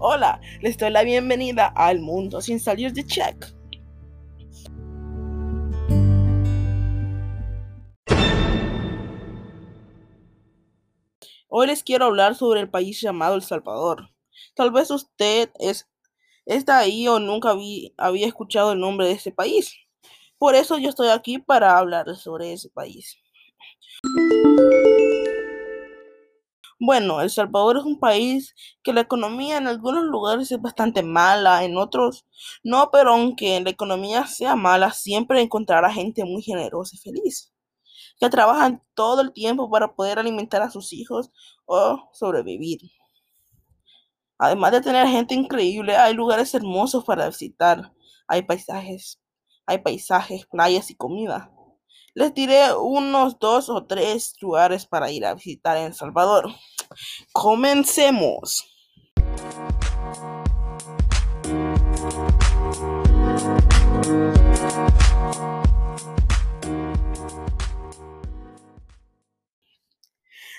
Hola, les doy la bienvenida al mundo sin salir de check. Hoy les quiero hablar sobre el país llamado El Salvador. Tal vez usted es, está ahí o nunca había escuchado el nombre de ese país. Por eso yo estoy aquí para hablar sobre ese país. Bueno, El Salvador es un país que la economía en algunos lugares es bastante mala, en otros no, pero aunque la economía sea mala, siempre encontrará gente muy generosa y feliz, que trabajan todo el tiempo para poder alimentar a sus hijos o sobrevivir. Además de tener gente increíble, hay lugares hermosos para visitar, hay paisajes, hay paisajes, playas y comida. Les diré unos dos o tres lugares para ir a visitar en El Salvador. Comencemos.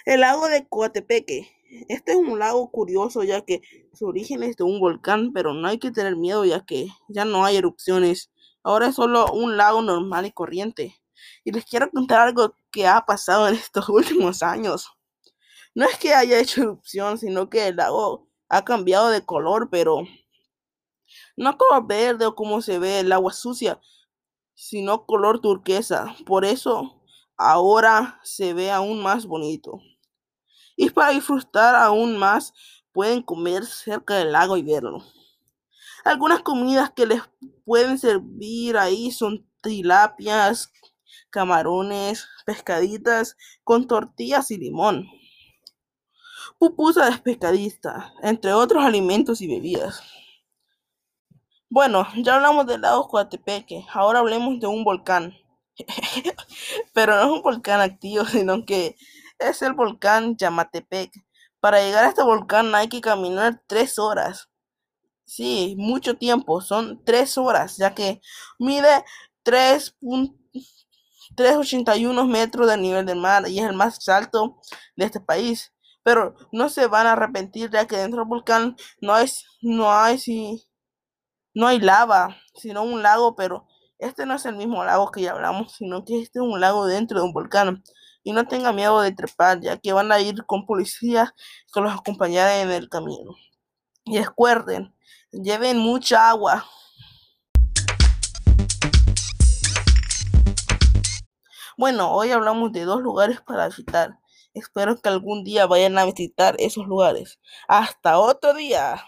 El lago de Coatepeque. Este es un lago curioso ya que su origen es de un volcán, pero no hay que tener miedo ya que ya no hay erupciones. Ahora es solo un lago normal y corriente. Y les quiero contar algo que ha pasado en estos últimos años. No es que haya hecho erupción, sino que el lago ha cambiado de color, pero no color verde o como se ve el agua sucia, sino color turquesa. Por eso ahora se ve aún más bonito. Y para disfrutar aún más, pueden comer cerca del lago y verlo. Algunas comidas que les pueden servir ahí son tilapias, camarones, pescaditas con tortillas y limón, pupusa de pescadista, entre otros alimentos y bebidas. Bueno, ya hablamos del lago Coatepeque, ahora hablemos de un volcán. Pero no es un volcán activo, sino que es el volcán Yamatepec. Para llegar a este volcán hay que caminar tres horas. Sí, mucho tiempo, son tres horas, ya que mide 3. 381 metros del nivel del mar y es el más alto de este país. Pero no se van a arrepentir ya que dentro del volcán no hay, no hay, si, no hay lava, sino un lago, pero este no es el mismo lago que ya hablamos, sino que este es un lago dentro de un volcán. Y no tengan miedo de trepar, ya que van a ir con policías que los acompañarán en el camino. Y recuerden, lleven mucha agua. Bueno, hoy hablamos de dos lugares para visitar. Espero que algún día vayan a visitar esos lugares. Hasta otro día.